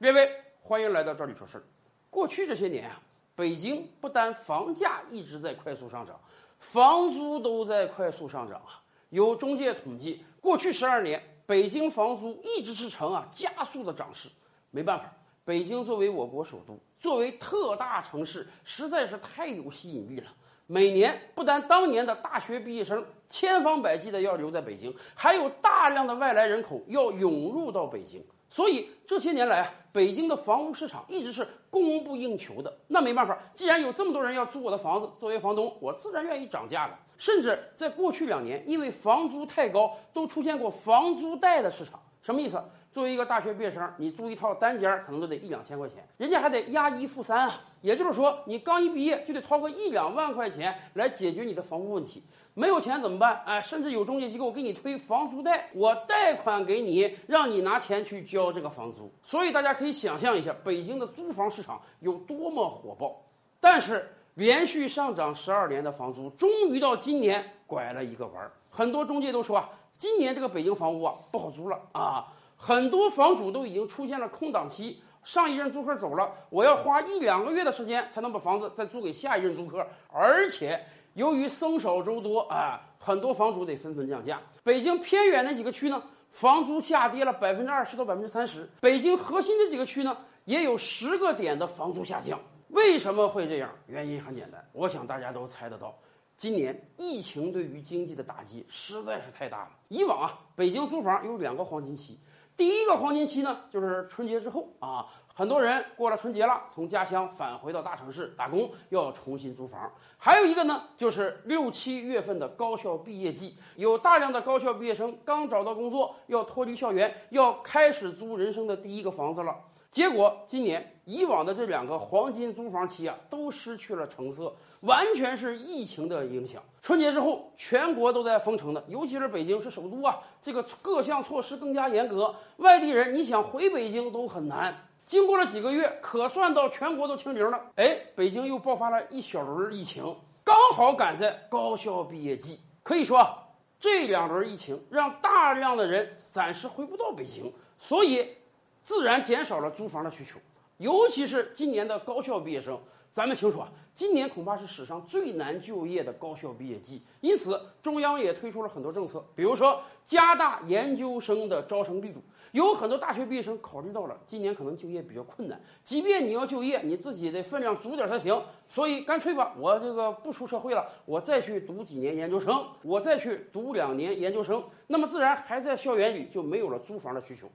各位，欢迎来到这里说事儿。过去这些年啊，北京不但房价一直在快速上涨，房租都在快速上涨啊。有中介统计，过去十二年，北京房租一直是呈啊加速的涨势。没办法，北京作为我国首都，作为特大城市，实在是太有吸引力了。每年不但当年的大学毕业生千方百计的要留在北京，还有大量的外来人口要涌入到北京。所以这些年来啊，北京的房屋市场一直是供不应求的。那没办法，既然有这么多人要租我的房子，作为房东，我自然愿意涨价了。甚至在过去两年，因为房租太高，都出现过房租贷的市场。什么意思？作为一个大学毕业生，你租一套单间可能都得一两千块钱，人家还得押一付三啊。也就是说，你刚一毕业就得掏个一两万块钱来解决你的房屋问题。没有钱怎么办？哎，甚至有中介机构给你推房租贷，我贷款给你，让你拿钱去交这个房租。所以大家可以想象一下，北京的租房市场有多么火爆。但是连续上涨十二年的房租，终于到今年拐了一个弯儿。很多中介都说啊，今年这个北京房屋啊不好租了啊。很多房主都已经出现了空档期，上一任租客走了，我要花一两个月的时间才能把房子再租给下一任租客。而且由于僧少粥多啊，很多房主得纷纷降价。北京偏远那几个区呢，房租下跌了百分之二十到百分之三十；北京核心的几个区呢，也有十个点的房租下降。为什么会这样？原因很简单，我想大家都猜得到。今年疫情对于经济的打击实在是太大了。以往啊，北京租房有两个黄金期。第一个黄金期呢，就是春节之后啊，很多人过了春节了，从家乡返回到大城市打工，要重新租房。还有一个呢，就是六七月份的高校毕业季，有大量的高校毕业生刚找到工作，要脱离校园，要开始租人生的第一个房子了。结果今年以往的这两个黄金租房期啊，都失去了成色，完全是疫情的影响。春节之后，全国都在封城的，尤其是北京是首都啊，这个各项措施更加严格，外地人你想回北京都很难。经过了几个月，可算到全国都清零了，哎，北京又爆发了一小轮疫情，刚好赶在高校毕业季。可以说，这两轮疫情让大量的人暂时回不到北京，所以。自然减少了租房的需求，尤其是今年的高校毕业生。咱们清楚啊，今年恐怕是史上最难就业的高校毕业季，因此中央也推出了很多政策，比如说加大研究生的招生力度。有很多大学毕业生考虑到了今年可能就业比较困难，即便你要就业，你自己的分量足点才行。所以干脆吧，我这个不出社会了，我再去读几年研究生，我再去读两年研究生，那么自然还在校园里就没有了租房的需求。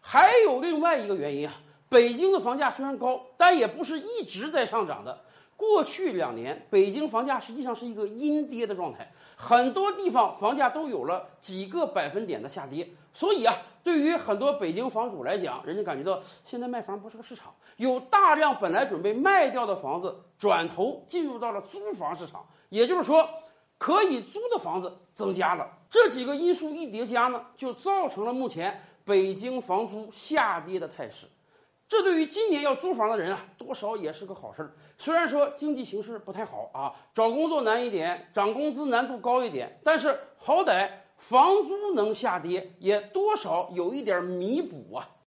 还有另外一个原因啊，北京的房价虽然高，但也不是一直在上涨的。过去两年，北京房价实际上是一个阴跌的状态，很多地方房价都有了几个百分点的下跌。所以啊，对于很多北京房主来讲，人家感觉到现在卖房不是个市场，有大量本来准备卖掉的房子转头进入到了租房市场，也就是说，可以租的房子增加了。这几个因素一叠加呢，就造成了目前。北京房租下跌的态势，这对于今年要租房的人啊，多少也是个好事儿。虽然说经济形势不太好啊，找工作难一点，涨工资难度高一点，但是好歹房租能下跌，也多少有一点弥补啊。